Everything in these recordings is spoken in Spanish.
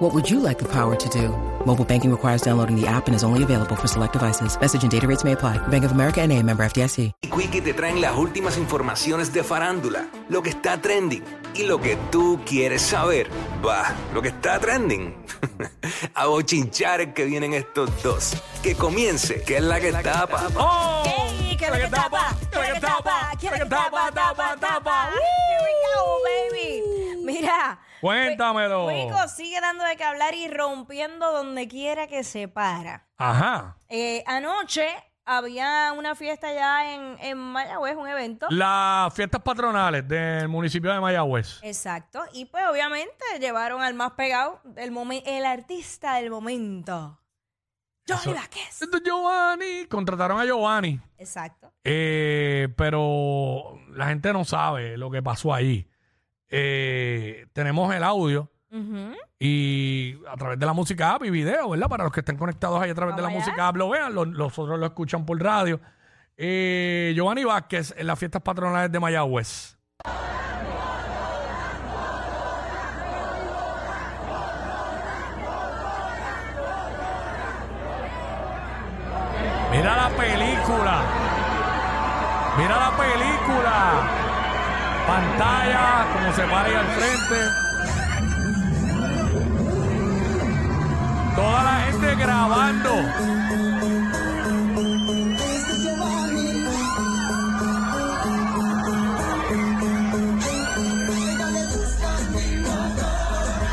What would you like the power to do? Mobile banking requires downloading the app and is only available for select devices. Message and data rates may apply. Bank of America and a member FDIC. y Quickie te traen las últimas informaciones de farándula, lo que está trending y lo que tú quieres saber. Va, lo que está trending. A bochinchar que vienen estos dos. Que comience, que es la que tapa. ¡Oh! ¡Ey! ¡Que la que tapa! ¡Que la que tapa! ¡Que la que tapa! ¡Tapa, tapa! Here we go, baby. Mira. Cuéntamelo. Wico sigue dando de qué hablar y rompiendo donde quiera que se para. Ajá. Eh, anoche había una fiesta ya en, en Mayagüez, un evento. Las fiestas patronales del municipio de Mayagüez. Exacto. Y pues obviamente llevaron al más pegado, el, momen- el artista del momento. Johnny Vázquez. Giovanni. Contrataron a Giovanni. Exacto. Eh, pero la gente no sabe lo que pasó allí. Eh, tenemos el audio Ujú. y a través de la música app y video, ¿verdad? Para los que estén conectados ahí a través de la Vamos allá. música app lo vean, los, los otros lo escuchan por radio. Eh, Giovanni Vázquez en las fiestas patronales de Mayagüez. Mira la película. Mira la película. Pantalla, como se para ahí al frente. Toda la gente grabando.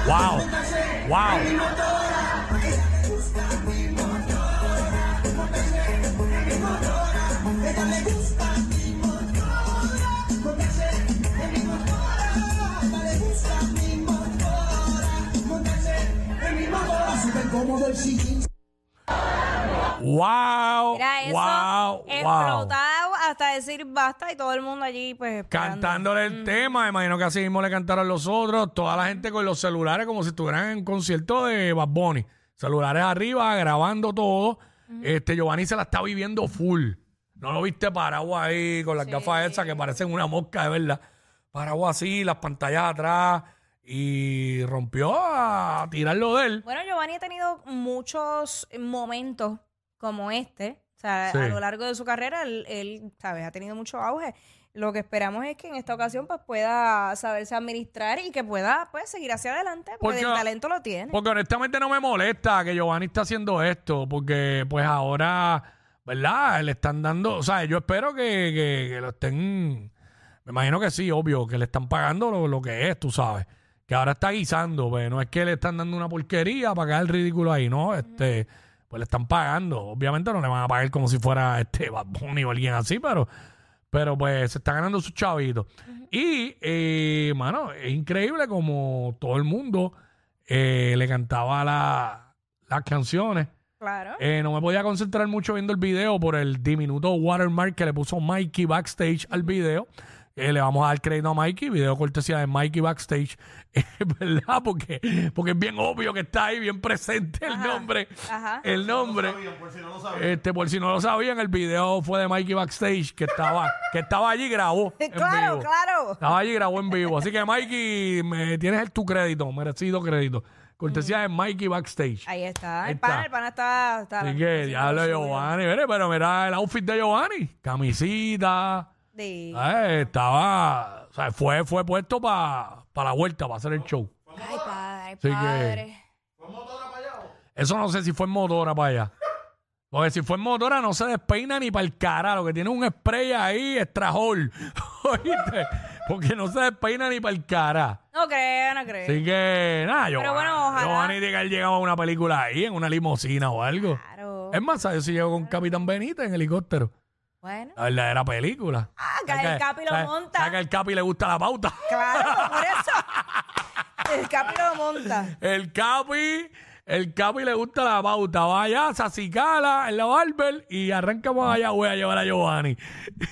Wow. Wow. Wow. Mira eso, wow. Wow. explotado hasta decir basta y todo el mundo allí pues esperando. Cantándole el tema, imagino que así mismo le cantaron los otros, toda la gente con los celulares como si estuvieran en un concierto de Bad Bunny. Celulares arriba, grabando todo. Este Giovanni se la está viviendo full. No lo viste parado ahí con las gafas esas que parecen una mosca de verdad. Parado así, las pantallas atrás y rompió a tirarlo de él. Bueno, Giovanni ha tenido muchos momentos como este. O sea, Sí. a lo largo de su carrera, él, él, ¿sabes? Ha tenido mucho auge. Lo que esperamos es que en esta ocasión pues pueda saberse administrar y que pueda pues seguir hacia adelante porque, Porque- el talento lo tiene. Porque honestamente no me molesta que Giovanni está haciendo esto, porque pues ahora, ¿verdad? Le están dando, o sea, yo espero que, que- que lo estén, me imagino que sí, obvio, que le están pagando lo, lo que es, tú sabes, que ahora está guisando, pues no es que le están dando una porquería para quedar el ridículo ahí, ¿no? Este, pues le están pagando, obviamente no le van a pagar como si fuera este Bad Bunny o alguien así, pero... Pero pues se está ganando sus chavitos. Y, eh, mano, es increíble como todo el mundo eh, le cantaba la- las canciones. Claro. Eh, no me podía concentrar mucho viendo el video por el diminuto watermark que le puso Mikey backstage al video. Eh, le vamos a dar crédito a Mikey, video cortesía de Mikey backstage, Eh, ¿verdad? Porque, porque es bien obvio que está ahí, bien presente el nombre. ajá. El nombre. Este, por si no lo sabían, el video fue de Mikey backstage que estaba, que estaba allí y grabó. en claro, vivo. claro. Estaba allí y grabó en vivo. Así que, Mikey, me tienes el, tu crédito, merecido crédito. Cortesía de Mikey Backstage. Ahí está. Ahí el pana, está. el pana está. está Así que, diablo, lo. Giovanni. Mire, pero mira el outfit de Giovanni. Camisita. Sí. Eh, estaba. O sea, fue, fue puesto para la vuelta, para hacer el show. Ay, padre, que- padre. Eso no sé si fue en motora para allá. Porque si fue en motora no se despeina ni para el cara, lo que tiene un spray ahí, extrajol. ¿Oíste? Porque no se despeina ni para el cara. No creo, no creo. Así que, nada, Pero Giovanni, bueno, ojalá. Giovanni tiene que haber llegado a una película ahí, en una limusina o algo. Claro. Es más, ¿sabes si llegó con Capitán Benítez en helicóptero? Bueno. La verdadera película. Ah, que ¿Sabes el Capi lo monta. que al Capi le gusta la pauta? Claro, por eso. El Capi lo monta. El Capi el Capi le gusta la pauta. Vaya, se acicala en la barber y arrancamos allá. Voy a llevar a Giovanni.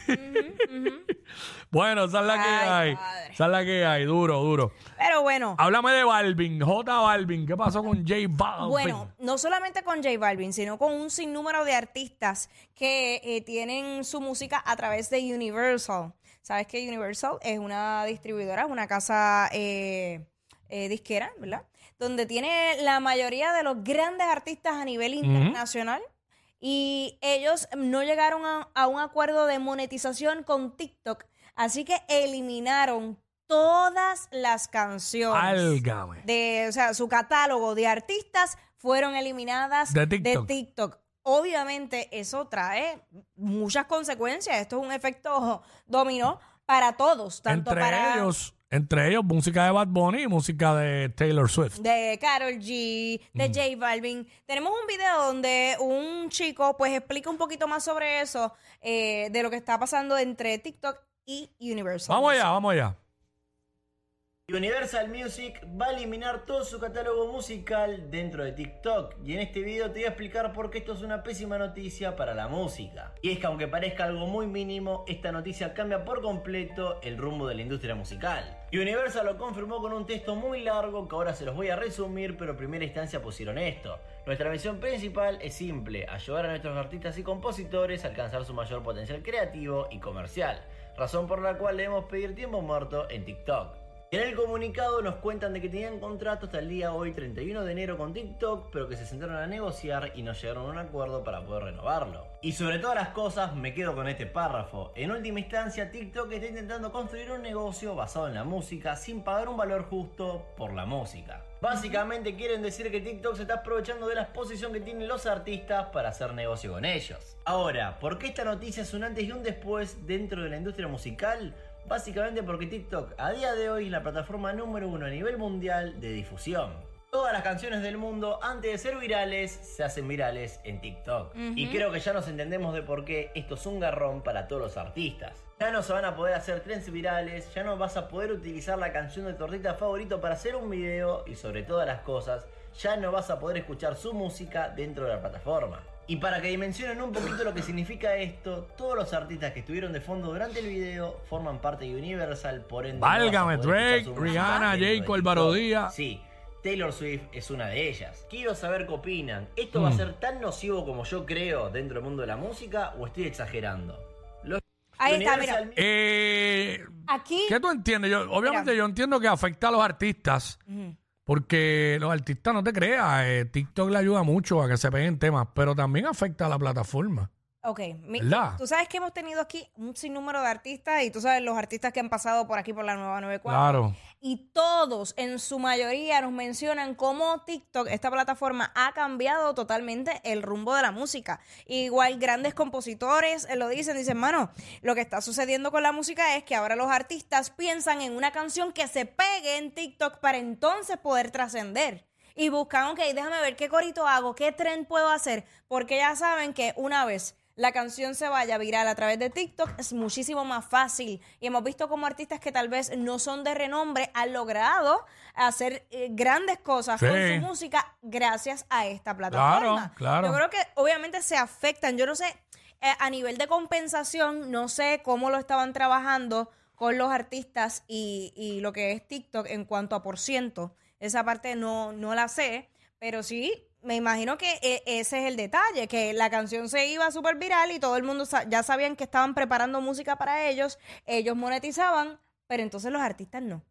bueno, esa es la que Ay, hay. padre. Esa es la que hay. Duro, duro. Pero bueno, Háblame de Balvin, J Balvin. ¿Qué pasó con J Balvin? Bueno, no solamente con J Balvin, sino con un sinnúmero de artistas que eh, tienen su música a través de Universal. Sabes que Universal es una distribuidora, es una casa eh, eh, disquera, ¿verdad? Donde tiene la mayoría de los grandes artistas a nivel internacional. Y ellos no llegaron a, a un acuerdo de monetización con TikTok. Así que eliminaron todas las canciones Álgame. de, o sea, su catálogo de artistas fueron eliminadas De TikTok. TikTok. Obviamente eso trae muchas consecuencias. Esto es un efecto dominó para todos, tanto entre para ellos, entre ellos, música de Bad Bunny y música de Taylor Swift. de Carol G, de J Balvin. Tenemos un video donde un chico pues explica un poquito más sobre eso, eh, de lo que está pasando entre TikTok y Universal. Vamos allá, vamos allá. Universal Music va a eliminar todo su catálogo musical dentro de TikTok y en este video te voy a explicar por qué esto es una pésima noticia para la música. Y es que aunque parezca algo muy mínimo, esta noticia cambia por completo el rumbo de la industria musical. Universal lo confirmó con un texto muy largo que ahora se los voy a resumir, pero en primera instancia pusieron esto. Nuestra misión principal es simple, ayudar a nuestros artistas y compositores a alcanzar su mayor potencial creativo y comercial, razón por la cual debemos pedir tiempo muerto en TikTok. En el comunicado nos cuentan de que tenían contrato hasta el día hoy 31 de enero con TikTok, pero que se sentaron a negociar y no llegaron a un acuerdo para poder renovarlo. Y sobre todas las cosas me quedo con este párrafo. En última instancia, TikTok está intentando construir un negocio basado en la música sin pagar un valor justo por la música. Básicamente quieren decir que TikTok se está aprovechando de la exposición que tienen los artistas para hacer negocio con ellos. Ahora, ¿por qué esta noticia es un antes y un después dentro de la industria musical? Básicamente porque TikTok a día de hoy es la plataforma número uno a nivel mundial de difusión. Todas las canciones del mundo, antes de ser virales, se hacen virales en TikTok. Y creo que ya nos entendemos de por qué esto es un garrón para todos los artistas. Ya no se van a poder hacer trends virales, ya no vas a poder utilizar la canción de tu artista favorito para hacer un video y sobre todas las cosas, ya no vas a poder escuchar su música dentro de la plataforma. Y para que dimensionen un poquito lo que significa esto, todos los artistas que estuvieron de fondo durante el video forman parte de Universal, por ende. no Válgame, escuchar Drake, Rihanna, TikTok. Díaz. Sí, Taylor Swift es una de ellas. Quiero saber qué opinan. ¿Esto va a Mm. ser tan nocivo como yo creo dentro del mundo de la música o estoy exagerando? Los- Ahí está, mira. Eh, Aquí ¿Qué tú entiendes? Yo, obviamente yo entiendo que afecta a los artistas, porque los artistas, no te creas, eh, TikTok le ayuda mucho a que se peguen temas, pero también afecta a la plataforma. Ok, mi- ¿Verdad? tú sabes que hemos tenido aquí un sinnúmero de artistas y tú sabes los artistas que han pasado por aquí por la nueva 94. Claro. Y todos, en su mayoría, nos mencionan cómo TikTok, esta plataforma, ha cambiado totalmente el rumbo de la música. Igual grandes compositores eh, lo dicen, dicen, mano, lo que está sucediendo con la música es que ahora los artistas piensan en una canción que se pegue en TikTok para entonces poder trascender. Y buscan, ok, déjame ver qué corito hago, qué tren puedo hacer, porque ya saben que una vez la canción se vaya viral a través de TikTok es muchísimo más fácil. Y hemos visto como artistas que tal vez no son de renombre han logrado hacer eh, grandes cosas Sí. con su música gracias a esta plataforma. claro. Yo creo que obviamente se afectan. Yo no sé, eh, a nivel de compensación, no sé cómo lo estaban trabajando con los artistas y, y lo que es TikTok en cuanto a por ciento. Esa parte no, no la sé, pero sí, me imagino que eh, ese es el detalle, que la canción se iba súper viral y todo el mundo sa- ya sabían que estaban preparando música para ellos, ellos monetizaban, pero entonces los artistas no.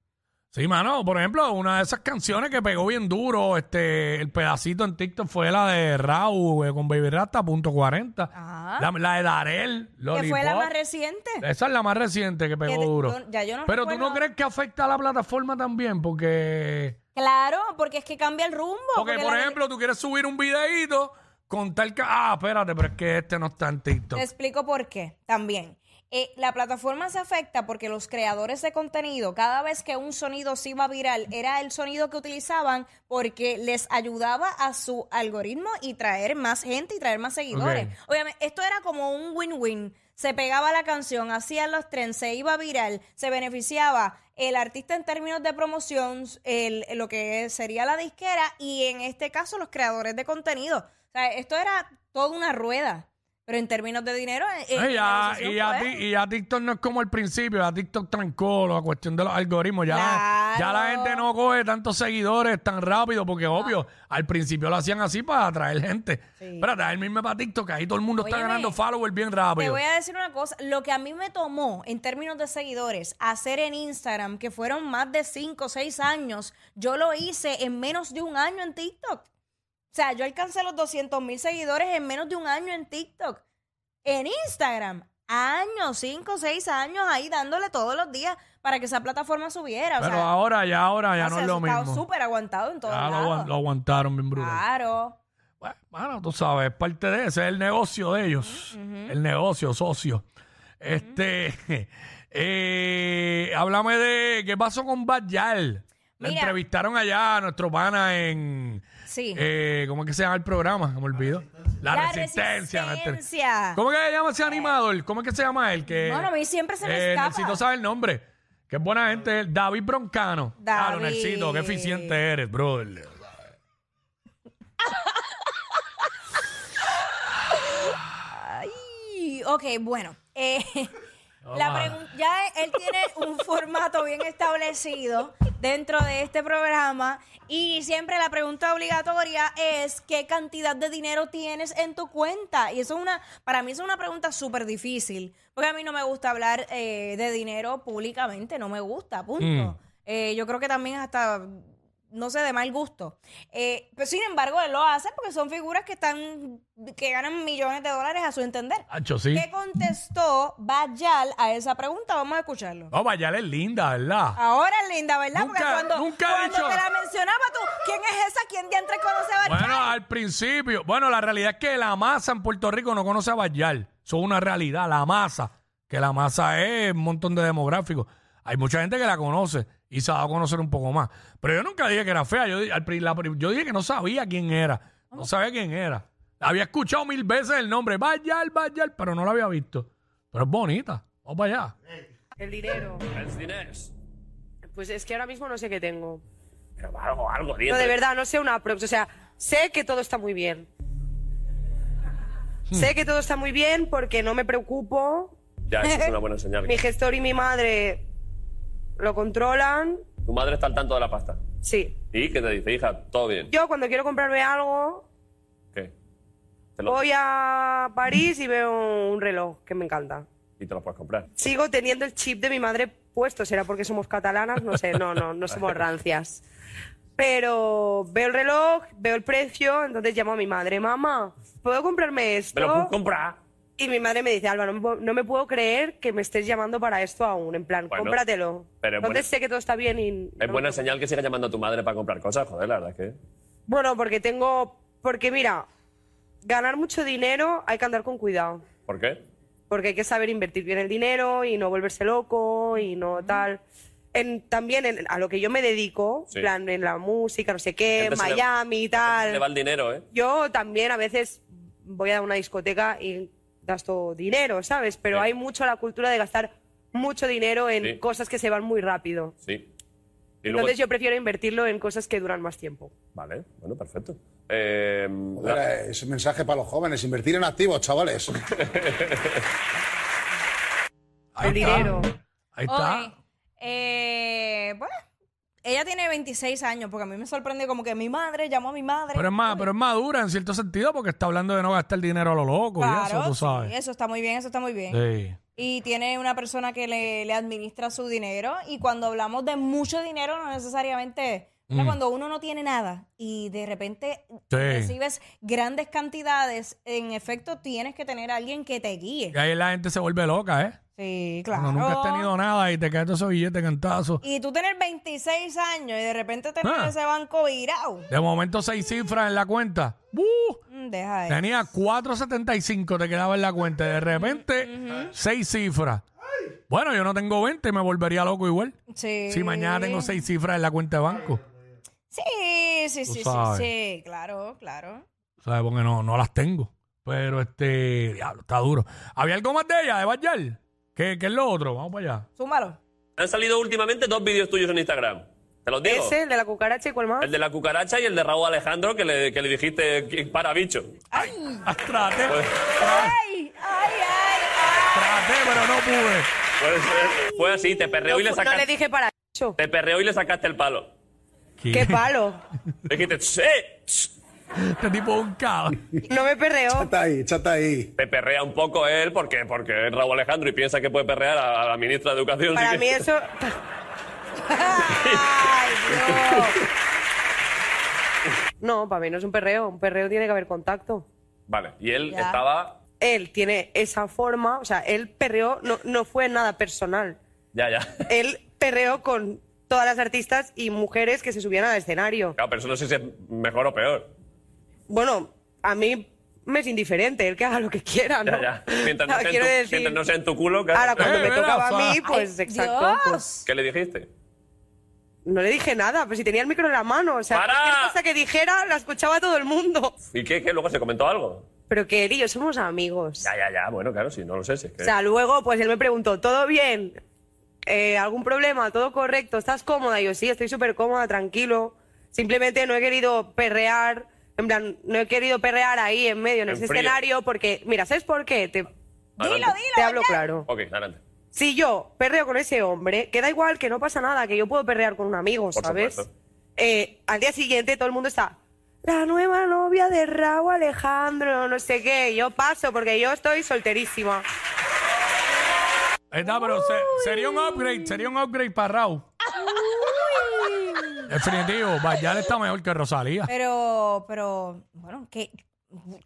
Sí, mano, por ejemplo, una de esas canciones que pegó bien duro, este, el pedacito en TikTok fue la de Raúl eh, con Baby Rasta, punto 40. Ajá. La, la de Darel, Que fue la más reciente. Esa es la más reciente que pegó Que duro. yo- ya yo no Pero tú no crees que afecta a la plataforma también, porque... Claro, porque es que cambia el rumbo. Porque, por la- ejemplo, tú quieres subir un videíto con tal que. Ah, espérate, pero es que este no está en TikTok. Te explico por qué también. Eh, la plataforma se afecta porque los creadores de contenido, cada vez que un sonido se iba viral, era el sonido que utilizaban porque les ayudaba a su algoritmo y traer más gente y traer más seguidores. Ok. Obviamente, esto era como un win-win. Se pegaba la canción, hacían los trends, se iba viral, se beneficiaba el artista en términos de promoción, el, lo que sería la disquera y en este caso los creadores de contenido. O sea, esto era toda una rueda. Pero en términos de dinero, eh, Ay, la ya, negociación y, ya, ti- y ya TikTok no es como al principio, ya TikTok trancó la cuestión de los algoritmos. Ya, ya la gente no coge tantos seguidores tan rápido, porque obvio, al principio lo hacían así para atraer gente. Pero traerme para TikTok, ahí todo el mundo está Óyeme, ganando followers bien Te rápido. voy a decir una cosa, lo que a mí me tomó en términos de seguidores hacer en Instagram, que fueron más de 5 o 6 años, yo lo hice en menos de un año en TikTok. O sea, yo alcancé los 200 mil seguidores en menos de un año en TikTok. En Instagram, años, 5 o 6 años ahí dándole todos los días para que esa plataforma subiera. O Pero sea, ahora, ya ahora, ya o no es lo mismo. súper aguantado en todos Ya lo, lo aguantaron bien brutal. Claro. Bueno, bueno, tú sabes, es parte de ese es el negocio de ellos. El negocio, socio. Este, eh, háblame de qué pasó con Bad Yal. La entrevistaron allá a nuestro pana en. Sí. eh, ¿Cómo es que se llama el programa? Me olvidó. La, La resistencia. Resistencia. ¿Cómo es que se llama ese animador? ¿Cómo es que se llama él? Que, Bueno, a mí siempre se me eh, escapa. Saber el nombre. Qué buena gente. él. David Broncano. Ah, David. Nelsito, qué eficiente eres, brother. Ok, bueno. eh, la pregun- ya él tiene un formato bien establecido dentro de este programa y siempre la pregunta obligatoria es ¿qué cantidad de dinero tienes en tu cuenta? Y eso es una, para mí es una pregunta súper difícil, porque a mí no me gusta hablar eh, de dinero públicamente, no me gusta, punto. Mm. Eh, yo creo que también hasta no sé, de mal gusto. Eh, pero sin embargo, él lo hace porque son figuras que están, que ganan millones de dólares a su entender. Sí. ¿Qué contestó Bayal a esa pregunta? Vamos a escucharlo. No, Bayal es linda, ¿verdad? Ahora es linda, ¿verdad? Porque Nunca- cuando, nunca cuando dicho- te la mencionaba tú, ¿quién es esa? ¿Quién diantre conoce a Bayal? Bueno, al principio. Bueno, la realidad es que la masa en Puerto Rico no conoce a Bayal. Eso es una realidad, la masa. Que la masa es un montón de demográficos. Hay mucha gente que la conoce y se ha dado a conocer un poco más. Pero yo nunca dije que era fea. Yo, al la dije que no sabía quién era. No sabía quién era. Había escuchado mil veces el nombre. Bayal, Bayal, pero no la había visto. Pero es bonita. Vamos para allá. El dinero. Els diners. Pues es que ahora mismo no sé qué tengo. Pero algo, algo, No, diente. de verdad, no sé una prox. O sea, sé que todo está muy bien. Sé que todo está muy bien porque no me preocupo. Ya, eso es una buena señal. Mi gestor y mi madre lo controlan. Tu madre está al tanto de la pasta. Sí. ¿Y qué te dice, hija? Todo bien. Yo cuando quiero comprarme algo, ¿Qué? Te lo- voy a París y veo un reloj que me encanta. Y te lo puedes comprar. Sigo teniendo el chip de mi madre puesto. ¿Será porque somos catalanas? No sé, no, no, no somos rancias. Pero veo el reloj, veo el precio, entonces llamo a mi madre, mamá, ¿puedo comprarme esto? Me lo puedes comprar. Y mi madre me dice, Alba, no me, puedo- creer que me estés llamando para esto aún. En plan, Bueno, cómpratelo. pero es Entonces buena- sé que todo está bien y... Es no buena me- señal que sigas llamando a tu madre para comprar cosas, joder, la verdad es que. Bueno, porque tengo... Porque mira, ganar mucho dinero hay que andar con cuidado. ¿Por qué? Porque hay que saber invertir bien el dinero y no volverse loco y no tal. En, también en- a lo que yo me dedico, Sí. en plan en la música, no sé qué, Miami y tal. Le va el dinero, ¿eh? Yo también a veces voy a una discoteca y gasto dinero, ¿sabes? Pero Sí. hay mucho la cultura de gastar mucho dinero en Sí. cosas que se van muy rápido. Sí. Y luego. Entonces yo prefiero invertirlo en cosas que duran más tiempo. Vale, bueno, perfecto. Eh, Joder, la- eh, ese mensaje para los jóvenes, invertir en activos, chavales. Ahí el está. dinero. Ahí está. Eh, bueno, ella tiene 26 años, porque a mí me sorprende como que mi madre llamó a mi madre. Pero es, más, pero es madura en cierto sentido porque está hablando de no gastar dinero a lo loco y eso, tú sí, sabes. eso está muy bien, eso está muy bien. Sí. Y tiene una persona que le, le administra su dinero. Y cuando hablamos de mucho dinero, no necesariamente. o sea, Cuando uno no tiene nada y de repente Mm. Sí. recibes grandes cantidades, en efecto tienes que tener a alguien que te guíe. Y ahí la gente se vuelve loca, ¿eh? Sí, claro. Cuando nunca has tenido nada y te cae todo ese billete cantazo. Y tú tener 26 años y de repente tener Ah. ese banco virado. De momento seis cifras en la cuenta. ¡Uh! Mm, Deja eso. Tenía 4.75 te quedaba en la cuenta. De repente, seis cifras. Bueno, yo no tengo 20 y me volvería loco igual. Sí. Si mañana tengo seis cifras en la cuenta de banco. Sí, sí, sí, sí, sabes. sí, claro, claro. ¿Sabes? Porque no, no las tengo. Pero este, diablo, está duro. ¿Había algo más de ella, de Bayal? ¿Qué, ¿Qué es lo otro? Vamos para allá. Súmalo. Han salido últimamente dos vídeos tuyos en Instagram. ¿Te los digo? Ese, el de la cucaracha y cuál más. El de la cucaracha y el de Raúl Alejandro que le, que le dijiste que para bicho. Ay, traté, Pues, ¡Ay! ¡Ay, ay, ay! traté, pero no pude. pues, eh, fue así, te perreó y le No, no le sacaste. dije para eso. Te perreó y le sacaste el palo. ¡Qué palo! Le dijiste, "Sí". Este tipo es un cabrón. No me perreó. Chata ahí, chata ahí. Te perrea un poco él porque, porque es Raúl Alejandro y piensa que puede perrear a, a la ministra de Educación. Para mí que- eso... ¡Ay, Dios! No, para mí no es un perreo. Un perreo tiene que haber contacto. Vale, y él Ya. estaba. Él tiene esa forma, o sea, él perreó, no, no fue nada personal. Ya, ya. Él perreó con todas las artistas y mujeres que se subían al escenario. Claro, pero eso no sé si es mejor o peor. Bueno, a mí me es indiferente, él que haga lo que quiera, ¿no? Ya, ya. Mientras no, sea tu, decir- mientras no sea en tu culo, claro. Ahora, cuando Eh, me mira, tocaba a mí, pues Ay, exacto. pues. ¿Qué le dijiste? no le dije nada, pero si tenía el micro en la mano. O sea, ¡Para! cualquier cosa que dijera la escuchaba todo el mundo. ¿Y qué, qué? ¿Luego se comentó algo? Pero que él y yo somos amigos. Ya, ya, ya. Bueno, claro, sí, no lo sé. Si es que... O sea, luego, pues él me preguntó, ¿todo bien? Eh, ¿Algún problema? ¿Todo correcto? ¿Estás cómoda? Y yo, sí, estoy súper cómoda, tranquilo. Simplemente no he querido perrear, en plan, no he querido perrear ahí en medio, en, En ese frío. escenario, porque, mira, ¿sabes por qué? Te, Dilo, Adelante. dilo. te hablo ya. claro. Ok, adelante. Si yo perreo con ese hombre, que da igual, que no pasa nada, que yo puedo perrear con un amigo, Por ¿sabes? supuesto. Eh, al día siguiente todo el mundo está, la nueva novia de Raúl Alejandro, no sé qué. Yo paso porque yo estoy solterísima. Pero se- sería un upgrade, sería un upgrade para Raúl. Definitivo, Bayal está mejor que Rosalía. Pero, pero, bueno, que,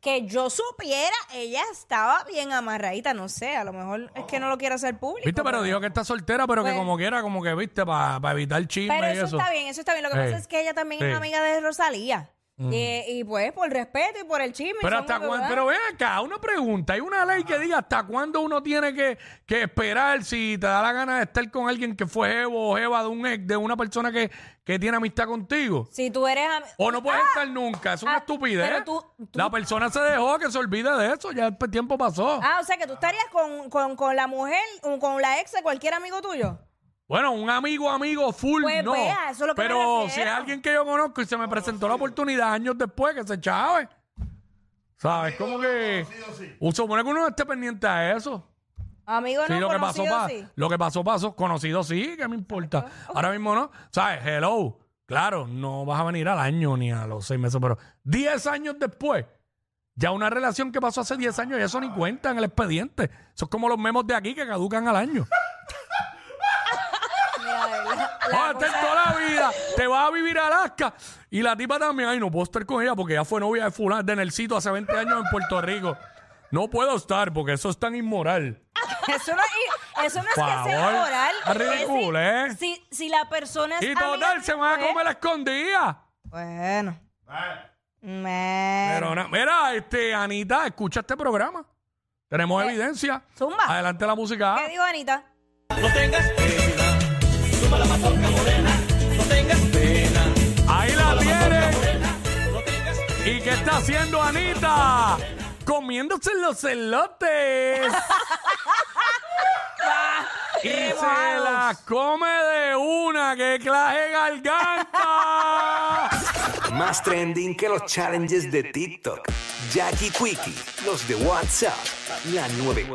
que yo supiera, ella estaba bien amarradita, no sé, a lo mejor es que no lo quiere hacer público. Viste, pero dijo que está soltera, pero que Pues- como quiera, como que, viste, para evitar chisme Pero y eso, eso. está bien, eso está bien. Lo que pasa es que ella también es amiga de Rosalía. Y, y pues, por respeto y por el chisme. Pero son hasta cuándo, pero ven acá, una pregunta, hay una ley que diga hasta cuándo uno tiene que, que esperar si te da la gana de estar con alguien que fue Evo o Eva de un ex, de una persona que, que tiene amistad contigo. Si tú eres... O no puedes Ah, estar nunca, es una ah, estupidez. pero tú- tú- La persona se dejó que se olvide de eso, ya el tiempo pasó. Ah, o sea que tú estarías con, con, con la mujer, o con la ex de cualquier amigo tuyo. Bueno, un amigo, amigo, full, Pues no. vea, eso es lo que me Pero refiero. si es alguien que yo conozco y se me presentó la oportunidad años después, que se chave. ¿Sabes? Como que. Uh, supone que uno no esté pendiente a eso. Amigo Sí, no lo que pasó, conocido, pa- sí. lo que pasó, pasó. Conocido, sí, que me importa. Ahora mismo no. ¿Sabes? Hello. Claro, no vas a venir al año ni a los seis meses, pero 10 años después, ya una relación que pasó hace 10 años, ya eso ni cuenta en el expediente. Eso es como los memos de aquí que caducan al año. La estar cosa- toda la vida, te vas a vivir a Alaska. Y la tipa también, ay, no puedo estar con ella porque ella fue novia de fulano, de Nelsito hace 20 años en Puerto Rico. No puedo estar porque eso es tan inmoral. Eso no, es- eso no es Por que sea favor, moral. es ridículo, ¿eh? si, si, la persona es Y amiga total, de se van a comer la escondida. Bueno. Me- Pero na- mira, este, Anita, escucha este programa. Tenemos evidencia. Zumba. Adelante la música. ¿Qué dijo Anita? Ahí ¿Y qué está haciendo Anita? Comiéndose los celotes. y se la come de una. ¡Qué clase garganta! Más trending que los challenges de TikTok. Jackie Quickie, los de WhatsApp, la 94.